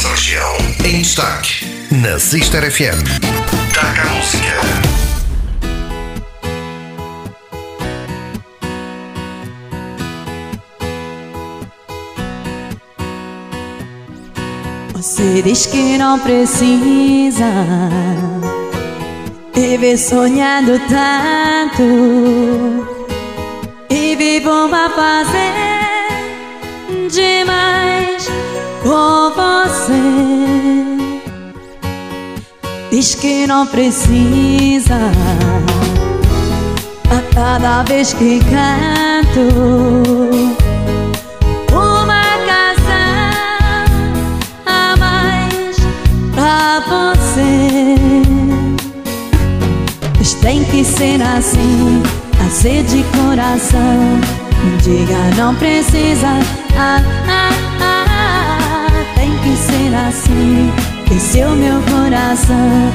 nossa região. Em destaque, na Sister FM. Taca a música. Você diz que não precisa viver sonhando tanto e vivo a fazer demais com você. Diz que não precisa a cada vez que canto. Uma canção a mais pra você. Mas tem que ser assim, a ser de coração. Diga, não precisa. Ah, ah, ser assim, esse é o meu coração.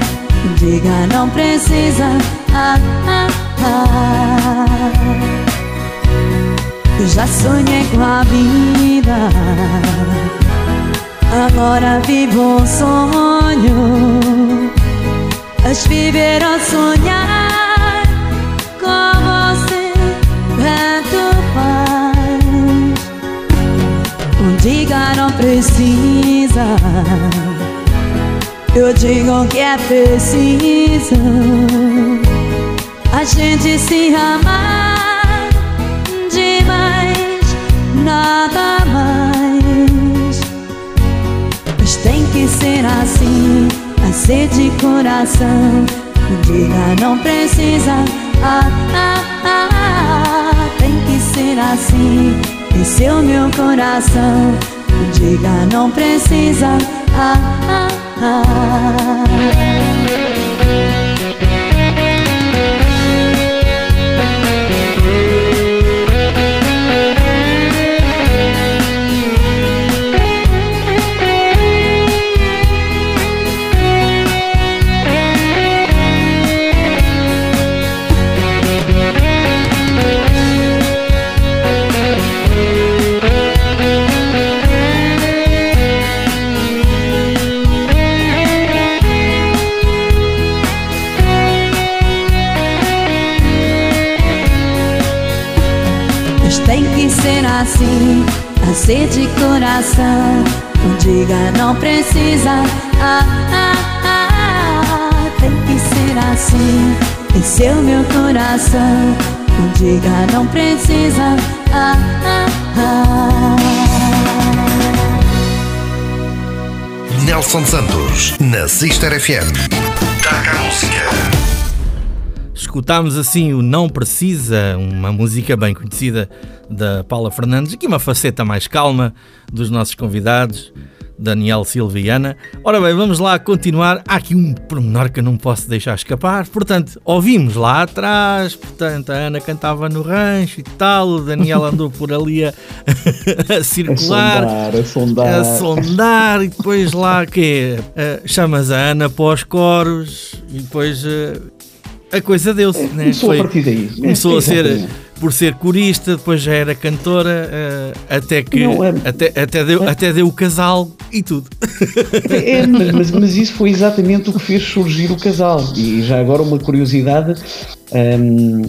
Diga, não precisa. Ah, ah, ah. Eu já sonhei com a vida. Agora vivo um sonho. Mas viver ou sonhar diga não precisa. Eu digo que é preciso a gente se amar demais, nada mais. Mas tem que ser assim, a ser de coração. Diga, não precisa. Ah, ah, ah, ah, tem que ser assim, o meu coração. Diga, não precisa. Ah, ah, ah. Mas tem que ser assim, a ser de coração. Não diga não precisa. Ah, ah, ah, tem que ser assim, esse é o meu coração. Não diga não precisa. Ah, ah, ah. Nelson Santos, na Sister FM. Taca a música. Escutámos assim o Não Precisa, uma música bem conhecida da Paula Fernandes, aqui uma faceta mais calma dos nossos convidados, Daniel Silva e Ana. Ora bem, vamos lá continuar. Há aqui um pormenor que eu não posso deixar escapar. Portanto, ouvimos lá atrás, portanto, a Ana cantava no rancho e tal, o Daniel andou por ali a, a circular, A sondar, a sondar. a sondar e depois lá que chamas a Ana para os coros e depois eh, a coisa deu-se, né? Começou a partir daí. Começou É, a ser por ser corista, depois já era cantora, eh, até que Não, é- até, até, deu, até deu o casal e tudo. É, mas, mas- mas isso foi exatamente o que fez surgir o casal. E já agora uma curiosidade: hum,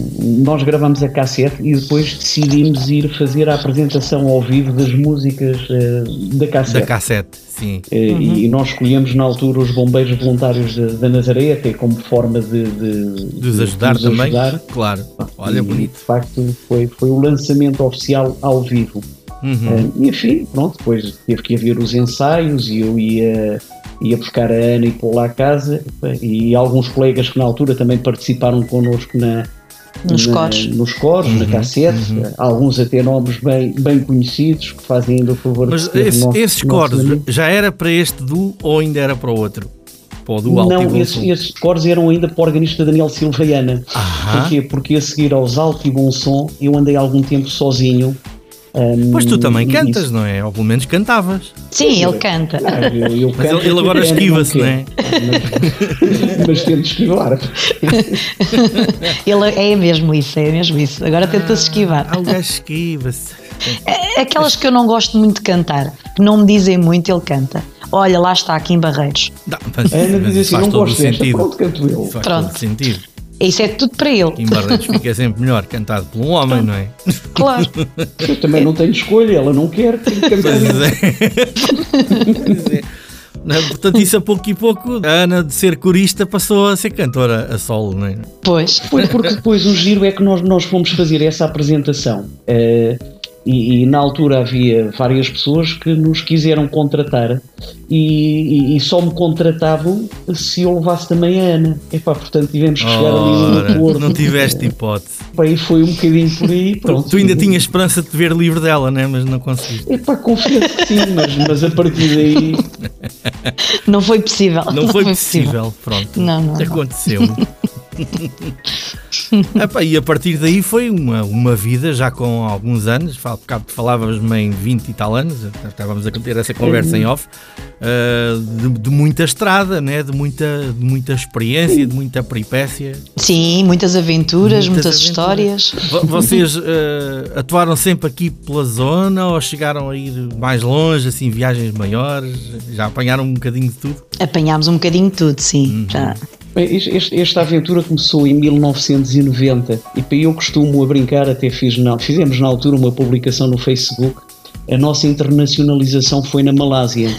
nós gravamos a cassete e depois decidimos ir fazer a apresentação ao vivo das músicas eh, da cassete. Da cassete, sim. Eh, E nós escolhemos na altura os bombeiros voluntários da, da Nazaré, até como forma de, de, De os ajudar de também. ajudar. Claro. Olha, e, bonito. De facto, foi, foi o lançamento oficial ao vivo. Uhum. E enfim, pronto, depois teve que haver os ensaios e eu ia, ia buscar a Ana e pô-la à casa e alguns colegas que na altura também participaram connosco na, Nos na- coros. nos coros, Uhum, na cassete, alguns até nomes bem, bem conhecidos que fazem ainda o favor Mas de esse- nosso- esses amigo. já era para este duo ou ainda era para o outro? Para o duo e Não, Bom esses, coros eram ainda para o organista Daniel Silva Ana. Aham. Porquê? Porque a seguir aos Alto e Bom Som eu andei algum tempo sozinho. Ahm, Pois tu também cantas, isso- não é? Ou pelo menos cantavas. Sim, ele canta. Ah, eu- eu Mas ele, ele agora canto, esquiva-se, não quero. é? Mas, mas tento esquivar. Ele é mesmo isso, é mesmo isso. Agora tenta-se esquivar. Ah, o gajo esquiva-se. É Aquelas que eu não gosto muito de cantar, que não me dizem muito, ele canta. Olha, lá está, aqui em Barreiros. Não, mas, A Ana diz assim: não gosto desta, sentido. pronto, canto eu. Faz Pronto. todo sentido. Isso é tudo para ele. Em Barretos fica sempre melhor cantado por um homem, não é? Claro. Eu também não tenho escolha, ela não quer que cantar Pois é. É. Portanto, isso a pouco e pouco, a Ana de ser corista passou a ser cantora a solo, não é? Pois. Foi porque depois o giro é que nós, nós fomos fazer essa apresentação. eh, e, e na altura havia várias pessoas que nos quiseram contratar e, e- e só me contratavam se eu levasse também a Ana. Epá, portanto tivemos que chegar ali num Ora, acordo. não tiveste hipótese. Epá, e foi um bocadinho por aí. Pronto. Tu ainda tinhas esperança de te ver livre dela, né? mas não conseguiste. Epá, confesso que sim, mas, mas a partir daí Não foi possível. Não foi possível, pronto. Não, não, não. Aconteceu. Epá, e a partir daí foi uma, uma vida já com alguns anos, fal- falávamos em 20 e tal anos, estávamos a ter essa conversa em off, ah, de, de muita estrada, né? de, muita, de muita experiência, de muita peripécia. Sim, muitas aventuras, muitas, aventuras. histórias. Vo- Vocês ah, atuaram sempre aqui pela zona ou chegaram a ir mais longe, assim, viagens maiores? Já apanharam um bocadinho de tudo? Apanhámos um bocadinho de tudo, sim. Uhum. Já. Bem, este- esta aventura começou em 1990 e para eu costumo a brincar, até fiz na, fizemos na altura uma publicação no Facebook. A nossa internacionalização foi na Malásia.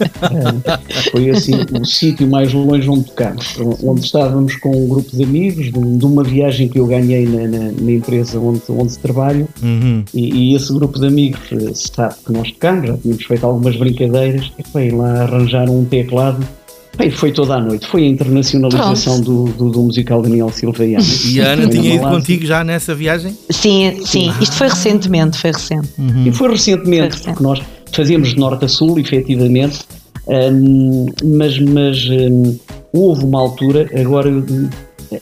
Foi assim o sítio mais longe onde tocámos, onde estávamos com um grupo de amigos, de, um- uma viagem que eu ganhei na, na- na empresa onde, onde trabalho. Uhum. E, e esse grupo de amigos eh, sabe que nós tocamos, já tínhamos feito algumas brincadeiras, e foi lá arranjaram um teclado. Bem, foi toda a noite, foi a internacionalização do, do, do musical Daniel Silva e Ana. E a Ana tinha ido contigo já nessa viagem? Sim, sim. Isto foi recentemente, foi recente. Uhum. E foi recentemente, Foi porque nós fazíamos de norte a sul, efetivamente, hum, mas, mas hum, houve uma altura, agora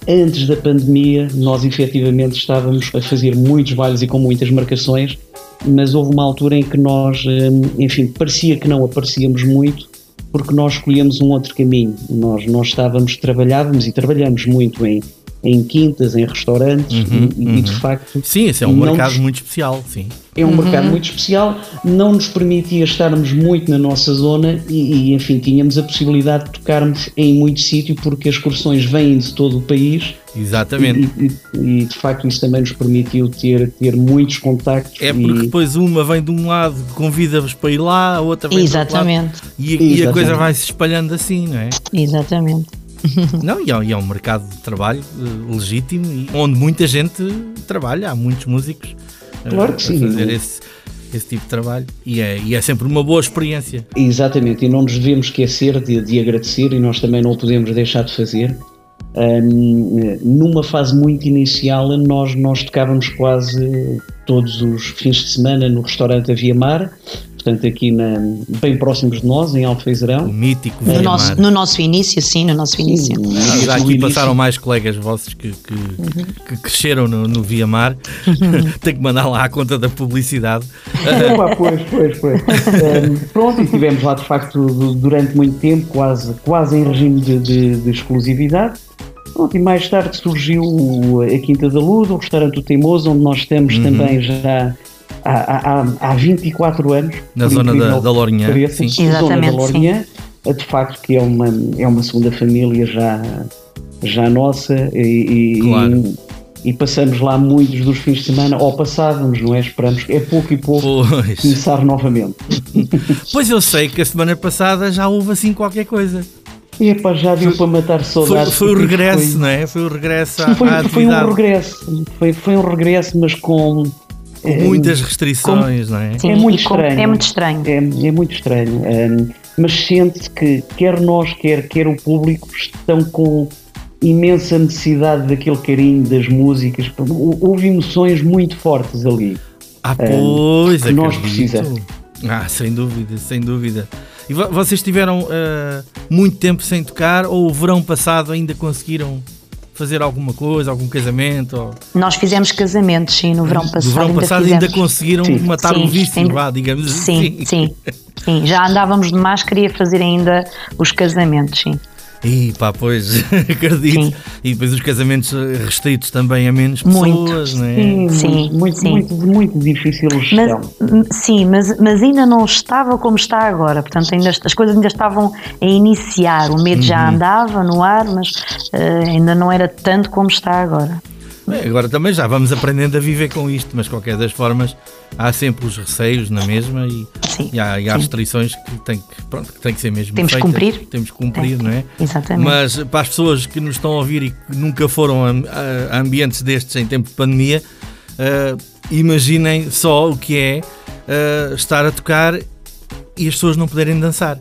antes da pandemia, nós efetivamente estávamos a fazer muitos bailes e com muitas marcações, mas houve uma altura em que nós, hum, enfim, parecia que não aparecíamos muito, porque nós escolhemos um outro caminho. Nós, nós estávamos, trabalhávamos e trabalhamos muito em, em quintas, em restaurantes, Uhum, e, e, de facto Sim, esse é um mercado nos- muito especial, sim. é um mercado muito especial, não nos permitia estarmos muito na nossa zona e, e, enfim, tínhamos a possibilidade de tocarmos em muito sítio porque as excursões vêm de todo o país Exatamente. e, e- e, de facto isso também nos permitiu ter, ter muitos contactos É porque e, depois uma vem de um lado, convida-vos para ir lá, a outra vem do outro lado, Exatamente, e, e a Exatamente. coisa vai se espalhando assim, não é? exatamente. Não, e é, e é um mercado de trabalho eh, legítimo e onde muita gente trabalha, há muitos músicos eh, Claro que a sim. fazer esse, esse tipo de trabalho e é, e é sempre uma boa experiência. Exatamente, e não nos devemos esquecer de, de agradecer e nós também não o podemos deixar de fazer. Ahm, numa fase muito inicial, nós, nós tocávamos quase todos os fins de semana no restaurante Avia Mar, portanto, aqui na, bem próximos de nós, em O Alfeizerão. mítico No nosso, no nosso início, sim, no nosso início. Ah, Já No aqui início- passaram mais colegas vossos que, que, que cresceram no, no Via Mar. Tenho que mandar lá a conta da publicidade. Epá, pois, pois, pois. Ahm, pronto, e estivemos lá de facto du- durante muito tempo, quase, quase em regime de, de- de exclusividade. Pronto, e mais tarde surgiu o- a Quinta da Luz, o restaurante O Teimoso, onde nós estamos Uhum. também já há, há, há- há 24 anos. Na zona da- da Lourinhã, pareça, sim. Zona da Exatamente, Lourinhã, de facto que é uma, é uma segunda família já, já nossa e, e- Claro. e passamos lá muitos dos fins de semana, ou passávamos, não é? Esperamos, é pouco e pouco Pois. começar novamente. pois eu sei que a semana passada já houve assim qualquer coisa. E epá, já deu para matar Foi, saudades. foi o porque regresso, foi- não é? Foi o regresso à, Foi, à foi um regresso, foi, foi um regresso, mas com. Com eh, muitas restrições, não é? Sim, É muito estranho. É muito estranho. É, é muito estranho, ehm, mas sente que quer nós, quer, quer o público, estão com imensa necessidade daquele carinho das músicas. Hou- Houve emoções muito fortes ali. Ah, pois, que nós precisamos. Ah, sem dúvida, sem dúvida. E vo- vocês tiveram ah, muito tempo sem tocar ou o verão passado ainda conseguiram fazer alguma coisa, algum casamento? Ou... Nós fizemos casamentos, sim, no verão passado. Do verão ainda passado fizemos. ainda conseguiram Sim. matar Sim, o vício, ainda- vá, digamos Sim, assim. sim, sim. Já andávamos de máscara e a fazer ainda os casamentos, sim. E pá, pois, acredito. Sim. E depois os casamentos restritos também a menos Muito. pessoas, não é? Sim, Sim, muito, sim. muito, muito difícil Mas, gestão. m- sim, mas, mas ainda não estava como está agora. Portanto, ainda, as coisas ainda estavam a iniciar. O medo já andava no ar, mas eh, ainda não era tanto como está agora. Bem, agora também já vamos aprendendo a viver com isto, mas de qualquer das formas há sempre os receios na mesma e, Sim, e há, e há restrições que têm que, pronto, que, têm que ser mesmo Temos que cumprir. Temos que cumprir, É, não é? exatamente. Mas para as pessoas que nos estão a ouvir e que nunca foram a, a- ambientes destes em tempo de pandemia, ah, imaginem só o que é ah, estar a tocar e as pessoas não poderem dançar.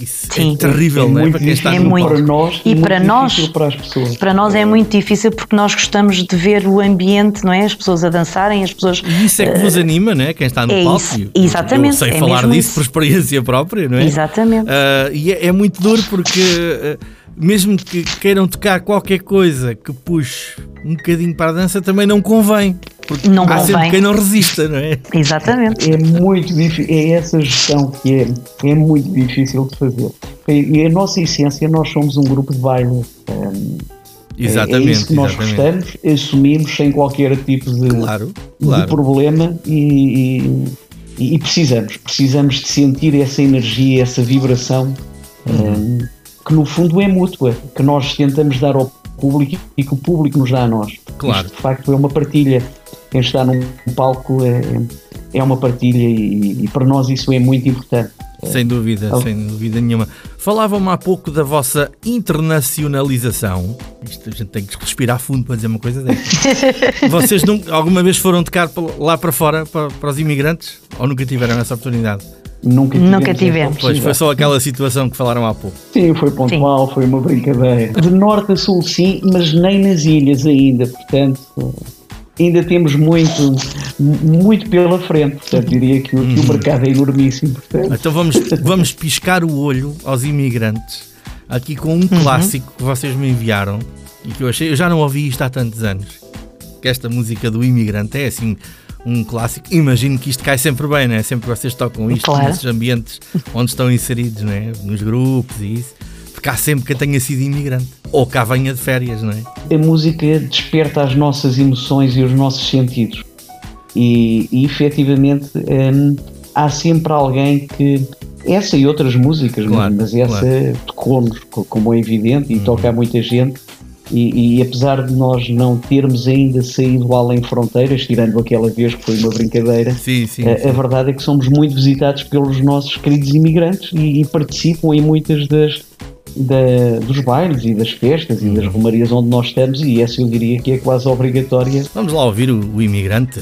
Isso Sim. é terrível, é não é? muito Para quem está no É palco. para nós E muito para nós- difícil para as pessoas. Para nós é muito difícil porque nós gostamos de ver o ambiente, não é? As pessoas a dançarem, as pessoas. E isso é que vos anima, né? Quem está no é palco. isso, exatamente, Eu sei é falar mesmo disso isso. por experiência própria, não é? Exatamente. Ah, e é, é muito duro porque, ah, mesmo que queiram tocar qualquer coisa que puxe um bocadinho para a dança, também não convém. Porque Não há sempre quem não resista, não é? Exatamente. É muito difícil, é essa gestão que é, é muito difícil de fazer. E a nossa essência, nós somos um grupo de baile. é- Exatamente, é isso que nós exatamente. gostamos, assumimos sem qualquer tipo de, Claro, de claro. problema e, e- e precisamos, precisamos de sentir essa energia, essa vibração hum, que no fundo é mútua, que nós tentamos dar ao público e que o público nos dá a nós. Claro. Isto, de facto é uma partilha. Quem está num palco é, é uma partilha e, e para nós isso é muito importante. Sem dúvida, Oh. sem dúvida nenhuma. Falavam-me há pouco da vossa internacionalização. Isto a gente tem que respirar fundo para dizer uma coisa dessa. Vocês nunca, alguma vez foram tocar lá para fora, para, para os imigrantes? Ou nunca tiveram essa oportunidade? Nunca Nunca essa tivemos. Pois, foi só aquela situação que falaram há pouco. Sim, foi pontual, foi uma brincadeira. De norte a sul, sim, mas nem nas ilhas ainda, portanto, ainda temos muito, muito pela frente. Portanto, diria que o, que o mercado é enormíssimo. Portanto, Então vamos, vamos piscar o olho aos imigrantes aqui com um clássico que vocês me enviaram e que eu achei, eu já não ouvi isto há tantos anos. Que esta música do imigrante é assim um clássico. Imagino que isto cai sempre bem, né? Sempre que vocês tocam isto Claro. nesses ambientes onde estão inseridos, né? Nos grupos e isso. Porque há sempre quem tenha sido imigrante. Ou cá venha de férias, não é? a música desperta as nossas emoções e os nossos sentidos. E, e efetivamente hum, há sempre alguém que. Essa e outras músicas, Claro, mas essa claro. Uhum. tocou-nos, co- como é evidente, e toca a muita gente. E, e apesar de nós não termos ainda saído além fronteiras, tirando aquela vez que foi uma brincadeira, Sim, sim. a, sim. a verdade é que somos muito visitados pelos nossos queridos imigrantes e, e participam em muitas das da- dos bailes e das festas e das Uhum. romarias onde nós estamos e essa eu diria que é quase obrigatória. Vamos lá ouvir o, o imigrante.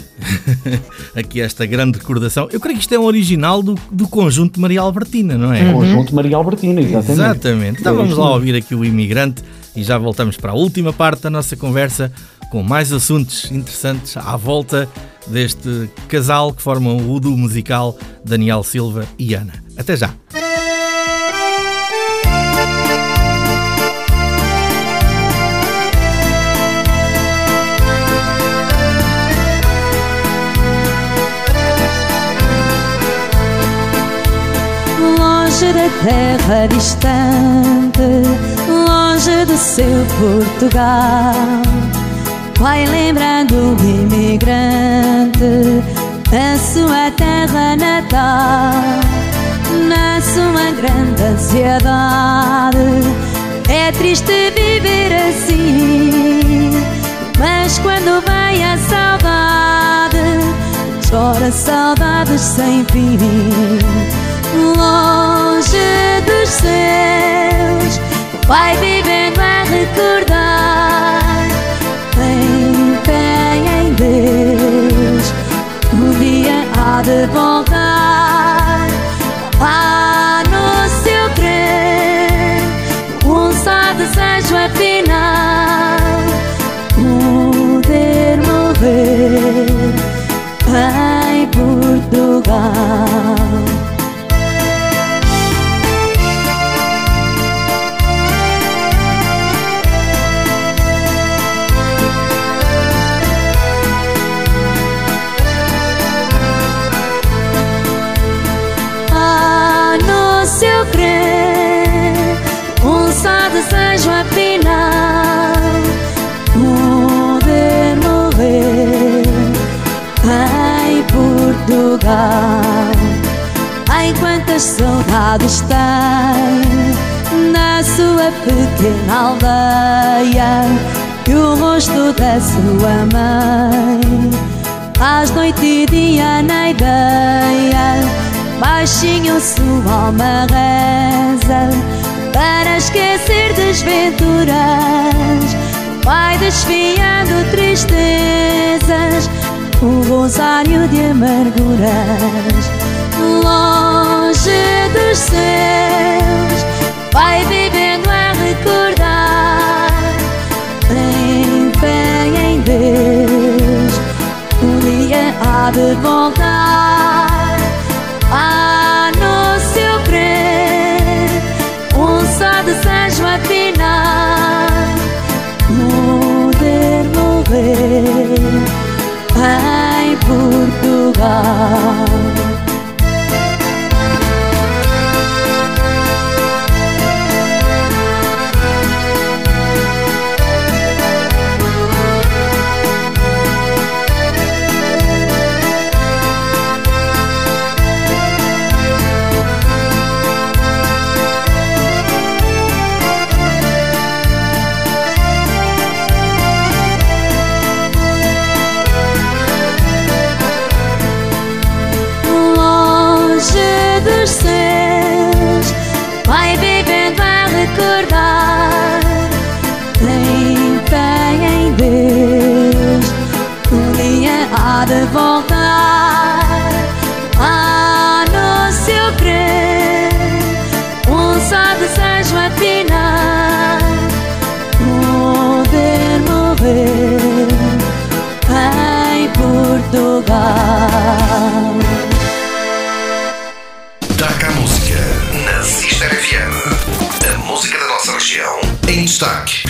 aqui esta grande recordação. Eu creio que isto é um original do, do conjunto Maria Albertina, não é? Conjunto Maria Albertina, exatamente. Exatamente. Então É vamos lá ouvir aqui o imigrante e já voltamos para a última parte da nossa conversa com mais assuntos interessantes à volta deste casal que formam o duo musical Daniel Silva e Ana. Até já. Longe da terra distante, longe do seu Portugal. Vai lembrando o imigrante a sua terra natal. Na sua grande ansiedade, é triste viver assim. Mas quando vem a saudade, chora saudades sem fim. Longe dos céus, vai vivendo a recordar. Tem fé em Deus, um dia há de voltar. Há no seu crer, um só desejo afinal, poder morrer em Portugal. Portugal. Ai, quantas saudades tem na sua pequena aldeia e o rosto da sua mãe. Faz noite e dia na ideia, baixinho sua alma reza para esquecer desventuras. Vai desfiando tristezas, o rosário de amarguras longe dos céus, vai vivendo a recordar. Tem fé em Deus, um dia há de voltar. Voltar. A no seu crer um só desejo atinar poder mover em Portugal Taca a música. Na Sister FM a música da nossa região em destaque